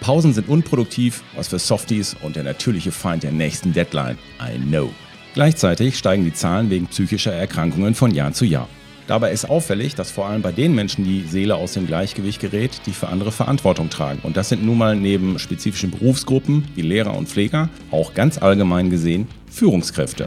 Pausen sind unproduktiv, was für Softies und der natürliche Feind der nächsten Deadline. I know. Gleichzeitig steigen die Zahlen wegen psychischer Erkrankungen von Jahr zu Jahr. Dabei ist auffällig, dass vor allem bei den Menschen die Seele aus dem Gleichgewicht gerät, die für andere Verantwortung tragen. Und das sind nun mal neben spezifischen Berufsgruppen wie Lehrer und Pfleger auch ganz allgemein gesehen Führungskräfte.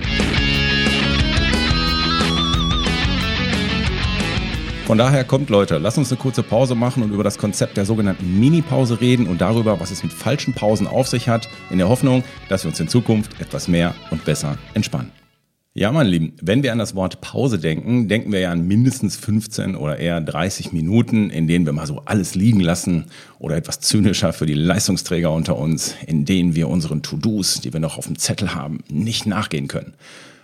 Von daher kommt Leute, lasst uns eine kurze Pause machen und über das Konzept der sogenannten Mini-Pause reden und darüber, was es mit falschen Pausen auf sich hat, in der Hoffnung, dass wir uns in Zukunft etwas mehr und besser entspannen. Ja, meine Lieben, wenn wir an das Wort Pause denken, denken wir ja an mindestens 15 oder eher 30 Minuten, in denen wir mal so alles liegen lassen oder etwas zynischer für die Leistungsträger unter uns, in denen wir unseren To-Dos, die wir noch auf dem Zettel haben, nicht nachgehen können.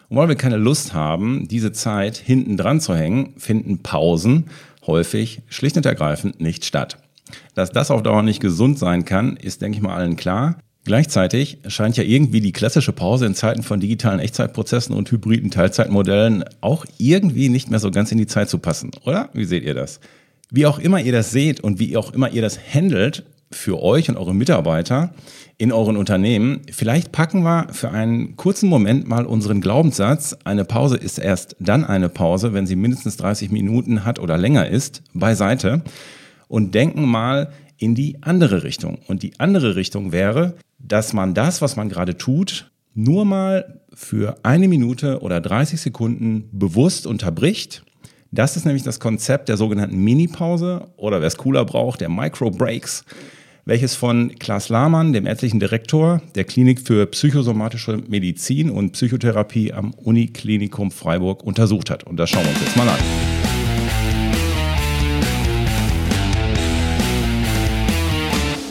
Und weil wir keine Lust haben, diese Zeit hinten dran zu hängen, finden Pausen häufig schlicht und ergreifend nicht statt. Dass das auf Dauer nicht gesund sein kann, ist, denke ich mal, allen klar. Gleichzeitig scheint ja irgendwie die klassische Pause in Zeiten von digitalen Echtzeitprozessen und hybriden Teilzeitmodellen auch irgendwie nicht mehr so ganz in die Zeit zu passen, oder? Wie seht ihr das? Wie auch immer ihr das seht und wie auch immer ihr das handelt, für euch und eure Mitarbeiter in euren Unternehmen. Vielleicht packen wir für einen kurzen Moment mal unseren Glaubenssatz, eine Pause ist erst dann eine Pause, wenn sie mindestens 30 Minuten hat oder länger ist, beiseite und denken mal in die andere Richtung. Und die andere Richtung wäre, dass man das, was man gerade tut, nur mal für eine Minute oder 30 Sekunden bewusst unterbricht. Das ist nämlich das Konzept der sogenannten Mini-Pause oder wer es cooler braucht, der Micro-Breaks welches von Klaas Lahmann, dem ärztlichen Direktor der Klinik für psychosomatische Medizin und Psychotherapie am Uniklinikum Freiburg untersucht hat. Und das schauen wir uns jetzt mal an.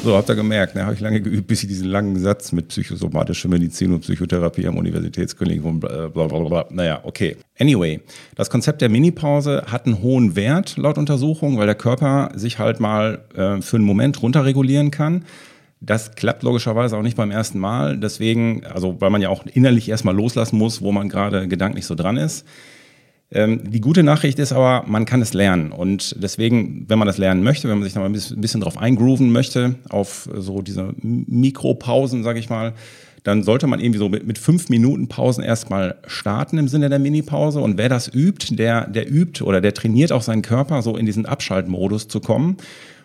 So, habt ihr gemerkt, ne, habe ich lange geübt, bis ich diesen langen Satz mit psychosomatischer Medizin und Psychotherapie am Universitätsklinikum, bla bla bla. Naja, okay. Anyway, das Konzept der Minipause hat einen hohen Wert laut Untersuchung, weil der Körper sich halt mal äh, für einen Moment runterregulieren kann. Das klappt logischerweise auch nicht beim ersten Mal. Deswegen, also weil man ja auch innerlich erstmal loslassen muss, wo man gerade gedanklich so dran ist. Ähm, die gute Nachricht ist aber, man kann es lernen. Und deswegen, wenn man das lernen möchte, wenn man sich mal ein bisschen drauf eingrooven möchte, auf so diese Mikropausen, sage ich mal, dann sollte man irgendwie so mit, mit fünf Minuten Pausen erstmal starten im Sinne der Minipause. Und wer das übt, der, der übt oder der trainiert auch seinen Körper, so in diesen Abschaltmodus zu kommen.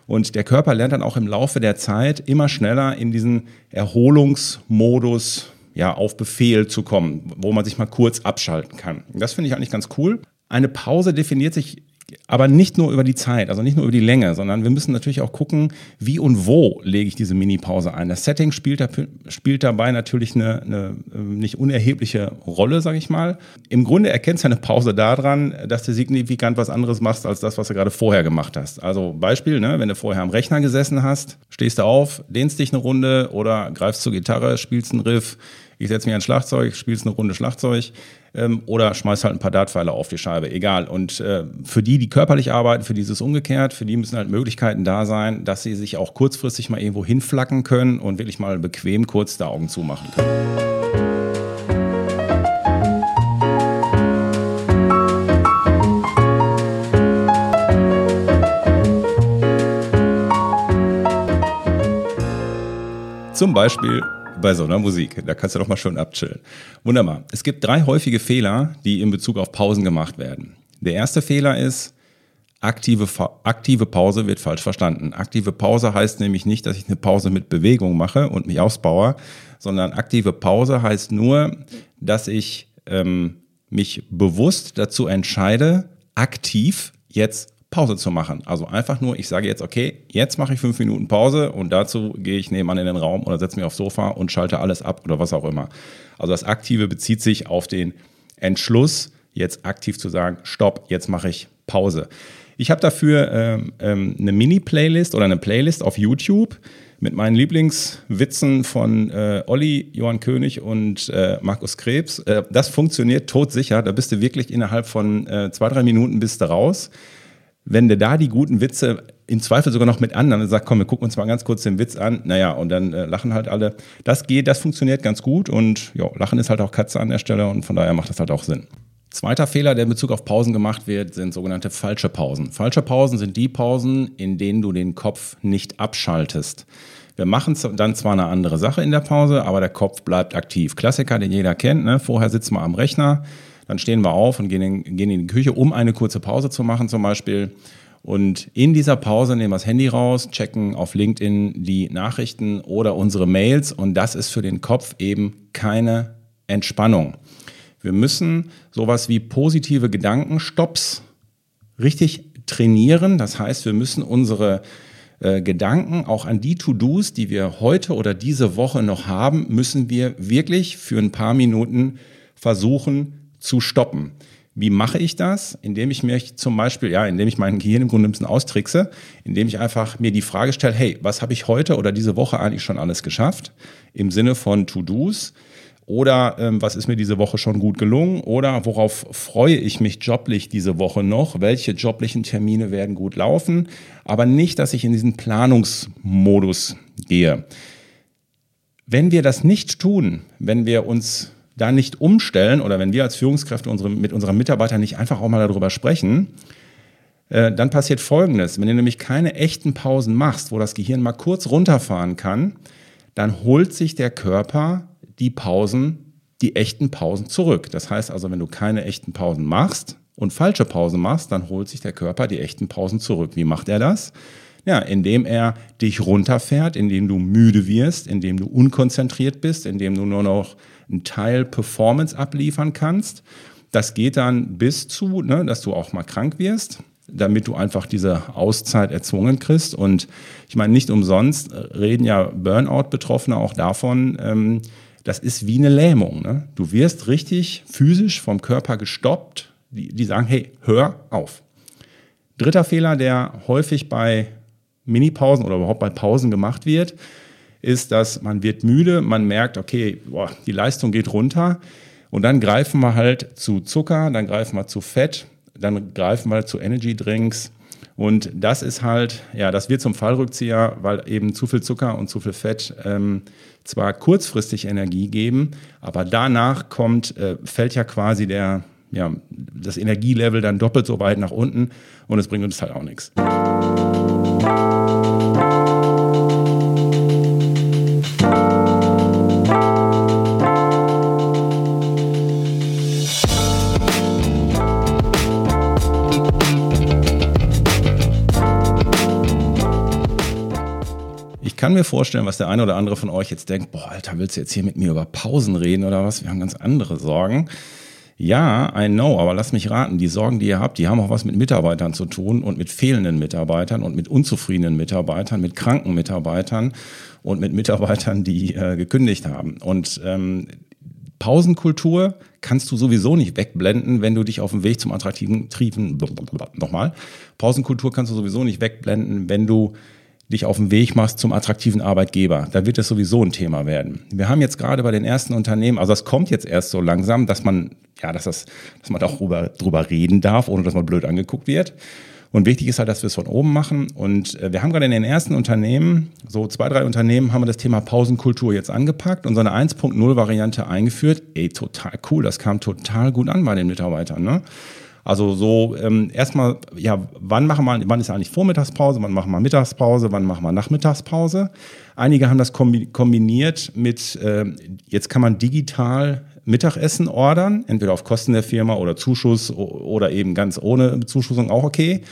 Und der Körper lernt dann auch im Laufe der Zeit immer schneller in diesen Erholungsmodus ja, auf Befehl zu kommen, wo man sich mal kurz abschalten kann. Das finde ich eigentlich ganz cool. Eine Pause definiert sich aber nicht nur über die Zeit, also nicht nur über die Länge, sondern wir müssen natürlich auch gucken, wie und wo lege ich diese Mini-Pause ein. Das Setting spielt, da, spielt dabei natürlich eine, eine, ähm, nicht unerhebliche Rolle, sage ich mal. Im Grunde erkennst du eine Pause daran, dass du signifikant was anderes machst als das, was du gerade vorher gemacht hast. Also Beispiel, ne, wenn du vorher am Rechner gesessen hast, stehst du auf, dehnst dich eine Runde oder greifst zur Gitarre, spielst einen Riff, ich setze mir ein Schlagzeug, spielst eine Runde Schlagzeug ähm, oder schmeiß halt ein paar Dartpfeile auf die Scheibe, egal. Und äh, für die, die körperlich arbeiten, für die ist es umgekehrt, für die müssen halt Möglichkeiten da sein, dass sie sich auch kurzfristig mal irgendwo hinflacken können und wirklich mal bequem kurz die Augen zumachen können. Zum Beispiel bei so einer Musik. Da kannst du doch mal schön abchillen. Wunderbar. Es gibt drei häufige Fehler, die in Bezug auf Pausen gemacht werden. Der erste Fehler ist, aktive, aktive Pause wird falsch verstanden. Aktive Pause heißt nämlich nicht, dass ich eine Pause mit Bewegung mache und mich ausbaue, sondern aktive Pause heißt nur, dass ich ähm, mich bewusst dazu entscheide, aktiv jetzt Pause zu machen. Also einfach nur, ich sage jetzt, okay, jetzt mache ich fünf Minuten Pause und dazu gehe ich nebenan in den Raum oder setze mich aufs Sofa und schalte alles ab oder was auch immer. Also das Aktive bezieht sich auf den Entschluss, jetzt aktiv zu sagen, stopp, jetzt mache ich Pause. Ich habe dafür ähm, ähm, eine Mini-Playlist oder eine Playlist auf YouTube mit meinen Lieblingswitzen von äh, Olli, Johann König und äh, Markus Krebs. Äh, das funktioniert todsicher. Da bist du wirklich innerhalb von äh, zwei, drei Minuten bist du raus. Wenn du da die guten Witze im Zweifel sogar noch mit anderen sagt, komm, wir gucken uns mal ganz kurz den Witz an. Naja, und dann äh, lachen halt alle. Das geht, das funktioniert ganz gut und ja, Lachen ist halt auch Katze an der Stelle und von daher macht das halt auch Sinn. Zweiter Fehler, der in Bezug auf Pausen gemacht wird, sind sogenannte falsche Pausen. Falsche Pausen sind die Pausen, in denen du den Kopf nicht abschaltest. Wir machen dann zwar eine andere Sache in der Pause, aber der Kopf bleibt aktiv. Klassiker, den jeder kennt. Ne? Vorher sitzen wir am Rechner, dann stehen wir auf und gehen in, gehen in die Küche, um eine kurze Pause zu machen zum Beispiel. Und in dieser Pause nehmen wir das Handy raus, checken auf LinkedIn die Nachrichten oder unsere Mails und das ist für den Kopf eben keine Entspannung. Wir müssen sowas wie positive Gedankenstopps richtig trainieren. Das heißt, wir müssen unsere äh, Gedanken auch an die To-Dos, die wir heute oder diese Woche noch haben, müssen wir wirklich für ein paar Minuten versuchen zu stoppen. Wie mache ich das? Indem ich mir zum Beispiel, ja, indem ich mein Gehirn im Grunde ein bisschen austrickse, indem ich einfach mir die Frage stelle, hey, was habe ich heute oder diese Woche eigentlich schon alles geschafft? Im Sinne von To-Dos oder ähm, was ist mir diese Woche schon gut gelungen? Oder worauf freue ich mich joblich diese Woche noch? Welche joblichen Termine werden gut laufen? Aber nicht, dass ich in diesen Planungsmodus gehe. Wenn wir das nicht tun, wenn wir uns da nicht umstellen oder wenn wir als Führungskräfte unsere, mit unseren Mitarbeitern nicht einfach auch mal darüber sprechen, äh, dann passiert Folgendes. Wenn du nämlich keine echten Pausen machst, wo das Gehirn mal kurz runterfahren kann, dann holt sich der Körper die Pausen, die echten Pausen zurück. Das heißt also, wenn du keine echten Pausen machst und falsche Pausen machst, dann holt sich der Körper die echten Pausen zurück. Wie macht er das? Ja, indem er dich runterfährt, indem du müde wirst, indem du unkonzentriert bist, indem du nur noch einen Teil Performance abliefern kannst. Das geht dann bis zu, ne, dass du auch mal krank wirst, damit du einfach diese Auszeit erzwungen kriegst. Und ich meine, nicht umsonst reden ja Burnout-Betroffene auch davon, ähm, das ist wie eine Lähmung. Ne? Du wirst richtig physisch vom Körper gestoppt. Die, die sagen, hey, hör auf. Dritter Fehler, der häufig bei Minipausen oder überhaupt bei Pausen gemacht wird, ist, dass man wird müde, man merkt, okay, boah, die Leistung geht runter und dann greifen wir halt zu Zucker, dann greifen wir zu Fett, dann greifen wir zu Energy Drinks und das ist halt, ja, das wird zum Fallrückzieher, weil eben zu viel Zucker und zu viel Fett ähm, zwar kurzfristig Energie geben, aber danach kommt, äh, fällt ja quasi der, ja, das Energielevel dann doppelt so weit nach unten und es bringt uns halt auch nichts. Kann mir vorstellen, was der eine oder andere von euch jetzt denkt, boah, Alter, willst du jetzt hier mit mir über Pausen reden oder was? Wir haben ganz andere Sorgen. Ja, I know, aber lass mich raten, die Sorgen, die ihr habt, die haben auch was mit Mitarbeitern zu tun und mit fehlenden Mitarbeitern und mit unzufriedenen Mitarbeitern, mit kranken Mitarbeitern und mit Mitarbeitern, die äh, gekündigt haben. Und ähm, Pausenkultur kannst du sowieso nicht wegblenden, wenn du dich auf dem Weg zum attraktiven Triefen, nochmal, Pausenkultur kannst du sowieso nicht wegblenden, wenn du dich auf den Weg machst zum attraktiven Arbeitgeber. Da wird es sowieso ein Thema werden. Wir haben jetzt gerade bei den ersten Unternehmen, also das kommt jetzt erst so langsam, dass man, ja, dass das, dass man auch drüber, drüber reden darf, ohne dass man blöd angeguckt wird. Und wichtig ist halt, dass wir es von oben machen. Und äh, wir haben gerade in den ersten Unternehmen, so zwei, drei Unternehmen, haben wir das Thema Pausenkultur jetzt angepackt und so eine 1.0-Variante eingeführt. Ey, total cool. Das kam total gut an bei den Mitarbeitern. Ne? Also so ähm, erstmal, ja, wann machen wir, wann ist eigentlich Vormittagspause, wann machen wir Mittagspause, wann machen wir Nachmittagspause? Einige haben das kombiniert mit, äh, jetzt kann man digital Mittagessen ordern, entweder auf Kosten der Firma oder Zuschuss oder eben ganz ohne Zuschussung auch okay.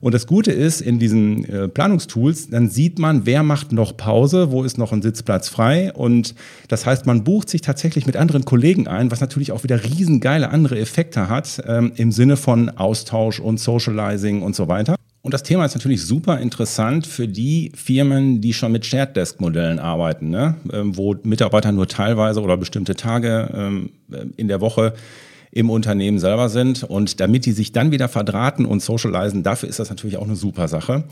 Und das Gute ist, in diesen äh, Planungstools, dann sieht man, wer macht noch Pause, wo ist noch ein Sitzplatz frei. Und das heißt, man bucht sich tatsächlich mit anderen Kollegen ein, was natürlich auch wieder riesengeile andere Effekte hat ähm, im Sinne von Austausch und Socializing und so weiter. Und das Thema ist natürlich super interessant für die Firmen, die schon mit Shared Desk Modellen arbeiten, ne? ähm, wo Mitarbeiter nur teilweise oder bestimmte Tage ähm, in der Woche im Unternehmen selber sind. Und damit die sich dann wieder verdrahten und socialisen, dafür ist das natürlich auch eine super Sache.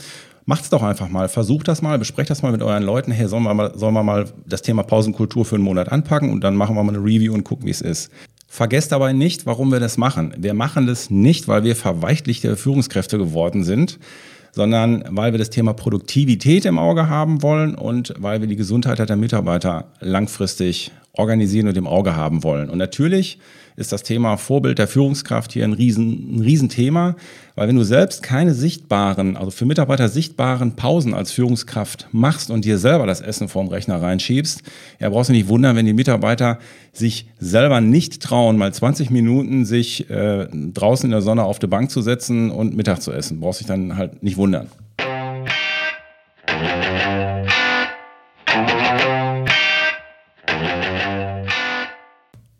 Macht's doch einfach mal, versucht das mal, besprecht das mal mit euren Leuten. Hey, sollen wir mal, sollen wir mal das Thema Pausenkultur für einen Monat anpacken und dann machen wir mal eine Review und gucken, wie es ist. Vergesst dabei nicht, warum wir das machen. Wir machen das nicht, weil wir verweichlichte Führungskräfte geworden sind, sondern weil wir das Thema Produktivität im Auge haben wollen und weil wir die Gesundheit der Mitarbeiter langfristig organisieren und im Auge haben wollen. Und natürlich ist das Thema Vorbild der Führungskraft hier ein, Riesen, ein Riesenthema, weil wenn du selbst keine sichtbaren, also für Mitarbeiter sichtbaren Pausen als Führungskraft machst und dir selber das Essen vorm Rechner reinschiebst, ja, brauchst du nicht wundern, wenn die Mitarbeiter sich selber nicht trauen, mal 20 Minuten sich äh, draußen in der Sonne auf die Bank zu setzen und Mittag zu essen. Brauchst dich dann halt nicht wundern.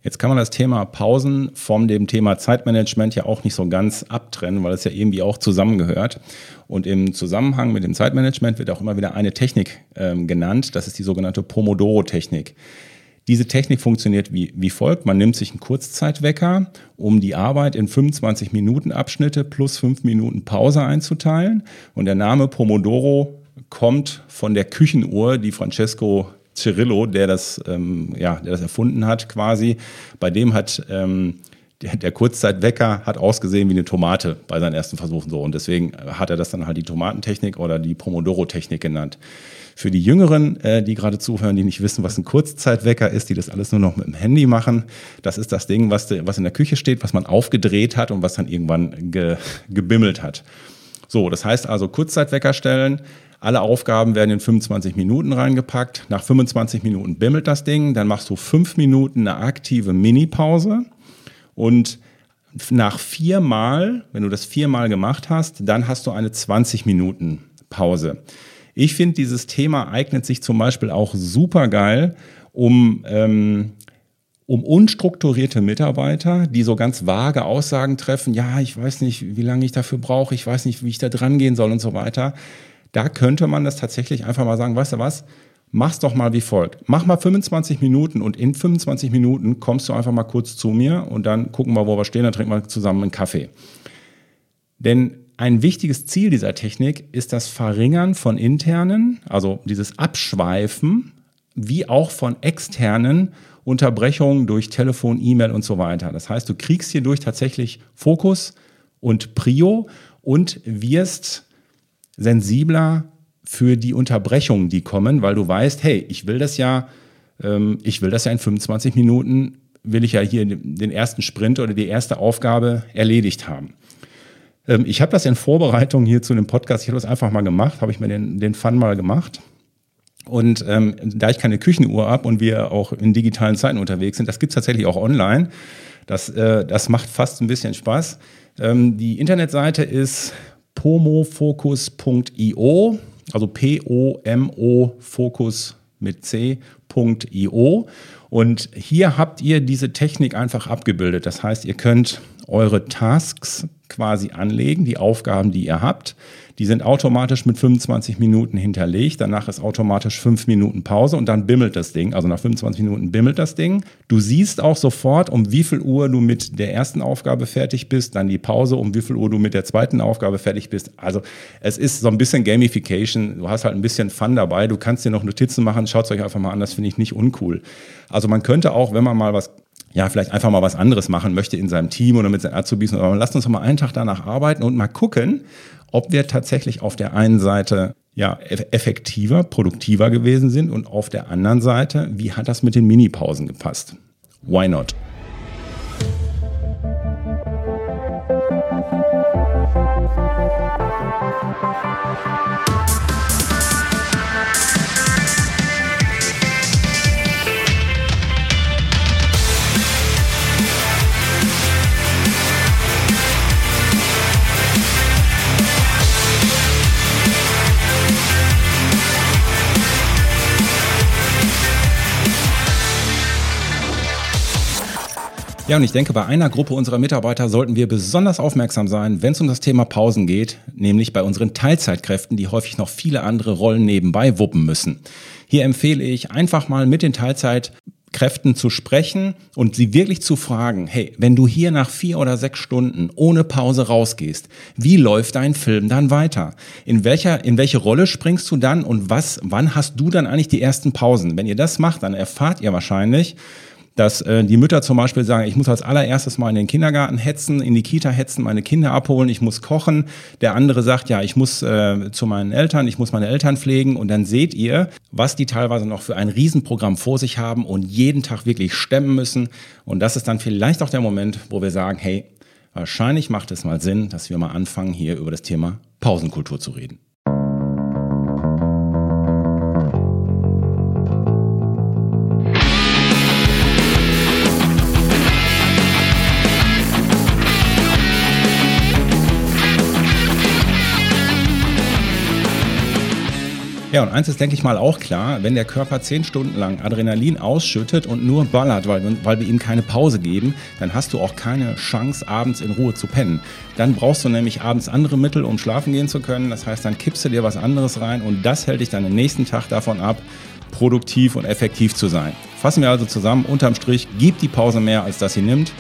Jetzt kann man das Thema Pausen vom dem Thema Zeitmanagement ja auch nicht so ganz abtrennen, weil es ja irgendwie auch zusammengehört. Und im Zusammenhang mit dem Zeitmanagement wird auch immer wieder eine Technik ähm, genannt. Das ist die sogenannte Pomodoro-Technik. Diese Technik funktioniert wie, wie folgt. Man nimmt sich einen Kurzzeitwecker, um die Arbeit in 25 Minuten Abschnitte plus 5 Minuten Pause einzuteilen. Und der Name Pomodoro kommt von der Küchenuhr, die Francesco Cirillo, der das, ähm, ja, der das erfunden hat, quasi. Bei dem hat ähm, der, der Kurzzeitwecker hat ausgesehen wie eine Tomate bei seinen ersten Versuchen so. Und deswegen hat er das dann halt die Tomatentechnik oder die Pomodoro-Technik genannt. Für die Jüngeren, äh, die gerade zuhören, die nicht wissen, was ein Kurzzeitwecker ist, die das alles nur noch mit dem Handy machen, das ist das Ding, was, was in der Küche steht, was man aufgedreht hat und was dann irgendwann ge, gebimmelt hat. So, das heißt also Kurzzeitwecker stellen, alle Aufgaben werden in 25 Minuten reingepackt. Nach 25 Minuten bimmelt das Ding. Dann machst du fünf Minuten eine aktive Mini-Pause. Und nach viermal, wenn du das viermal gemacht hast, dann hast du eine 20 Minuten Pause. Ich finde, dieses Thema eignet sich zum Beispiel auch super geil, um, ähm, um unstrukturierte Mitarbeiter, die so ganz vage Aussagen treffen, ja, ich weiß nicht, wie lange ich dafür brauche, ich weiß nicht, wie ich da dran gehen soll und so weiter. Da könnte man das tatsächlich einfach mal sagen, weißt du was, mach's doch mal wie folgt. Mach mal 25 Minuten und in 25 Minuten kommst du einfach mal kurz zu mir und dann gucken wir, wo wir stehen, dann trinken wir zusammen einen Kaffee. Denn ein wichtiges Ziel dieser Technik ist das Verringern von internen, also dieses Abschweifen, wie auch von externen Unterbrechungen durch Telefon, E-Mail und so weiter. Das heißt, du kriegst hierdurch tatsächlich Fokus und Prio und wirst sensibler für die Unterbrechungen, die kommen, weil du weißt, hey, ich will das ja, ähm, ich will das ja in 25 Minuten, will ich ja hier den ersten Sprint oder die erste Aufgabe erledigt haben. Ähm, ich habe das in Vorbereitung hier zu dem Podcast, ich habe das einfach mal gemacht, habe ich mir den, den Fun mal gemacht. Und ähm, da ich keine Küchenuhr habe und wir auch in digitalen Zeiten unterwegs sind, das gibt es tatsächlich auch online. Das, äh, das macht fast ein bisschen Spaß. Ähm, die Internetseite ist pomofocus.io, also P-O-M-O Focus mit C.io. Und hier habt ihr diese Technik einfach abgebildet. Das heißt, ihr könnt eure Tasks quasi anlegen, die Aufgaben, die ihr habt. Die sind automatisch mit 25 Minuten hinterlegt. Danach ist automatisch 5 Minuten Pause und dann bimmelt das Ding. Also nach 25 Minuten bimmelt das Ding. Du siehst auch sofort, um wie viel Uhr du mit der ersten Aufgabe fertig bist, dann die Pause, um wie viel Uhr du mit der zweiten Aufgabe fertig bist. Also es ist so ein bisschen Gamification. Du hast halt ein bisschen Fun dabei. Du kannst dir noch Notizen machen. Schaut es euch einfach mal an. Das finde ich nicht uncool. Also man könnte auch, wenn man mal was ja, vielleicht einfach mal was anderes machen möchte in seinem Team oder mit seinen Azubis. Aber lasst uns doch mal einen Tag danach arbeiten und mal gucken, ob wir tatsächlich auf der einen Seite ja, effektiver, produktiver gewesen sind und auf der anderen Seite, wie hat das mit den Minipausen gepasst? Why not? Ja, und ich denke, bei einer Gruppe unserer Mitarbeiter sollten wir besonders aufmerksam sein, wenn es um das Thema Pausen geht, nämlich bei unseren Teilzeitkräften, die häufig noch viele andere Rollen nebenbei wuppen müssen. Hier empfehle ich einfach mal mit den Teilzeit Kräften zu sprechen und sie wirklich zu fragen, hey, wenn du hier nach vier oder sechs Stunden ohne Pause rausgehst, wie läuft dein Film dann weiter? In welcher, in welche Rolle springst du dann und was, wann hast du dann eigentlich die ersten Pausen? Wenn ihr das macht, dann erfahrt ihr wahrscheinlich, dass äh, die Mütter zum Beispiel sagen, ich muss als allererstes mal in den Kindergarten hetzen, in die Kita hetzen, meine Kinder abholen, ich muss kochen. Der andere sagt, ja, ich muss äh, zu meinen Eltern, ich muss meine Eltern pflegen. Und dann seht ihr, was die teilweise noch für ein Riesenprogramm vor sich haben und jeden Tag wirklich stemmen müssen. Und das ist dann vielleicht auch der Moment, wo wir sagen, hey, wahrscheinlich macht es mal Sinn, dass wir mal anfangen, hier über das Thema Pausenkultur zu reden. Ja, und eins ist, denke ich mal, auch klar, wenn der Körper zehn Stunden lang Adrenalin ausschüttet und nur ballert, weil, weil wir ihm keine Pause geben, dann hast du auch keine Chance, abends in Ruhe zu pennen. Dann brauchst du nämlich abends andere Mittel, um schlafen gehen zu können. Das heißt, dann kippst du dir was anderes rein und das hält dich dann am nächsten Tag davon ab, produktiv und effektiv zu sein. Fassen wir also zusammen, unterm Strich, gibt die Pause mehr, als dass sie nimmt.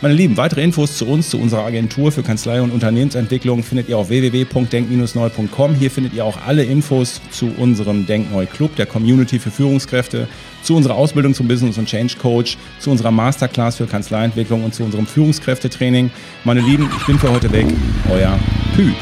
Meine Lieben, weitere Infos zu uns, zu unserer Agentur für Kanzlei und Unternehmensentwicklung findet ihr auf www.denk-neu.com. Hier findet ihr auch alle Infos zu unserem Denkneu Club, der Community für Führungskräfte, zu unserer Ausbildung zum Business und Change Coach, zu unserer Masterclass für Kanzleientwicklung und zu unserem Führungskräftetraining. Meine Lieben, ich bin für heute weg. Euer Pü.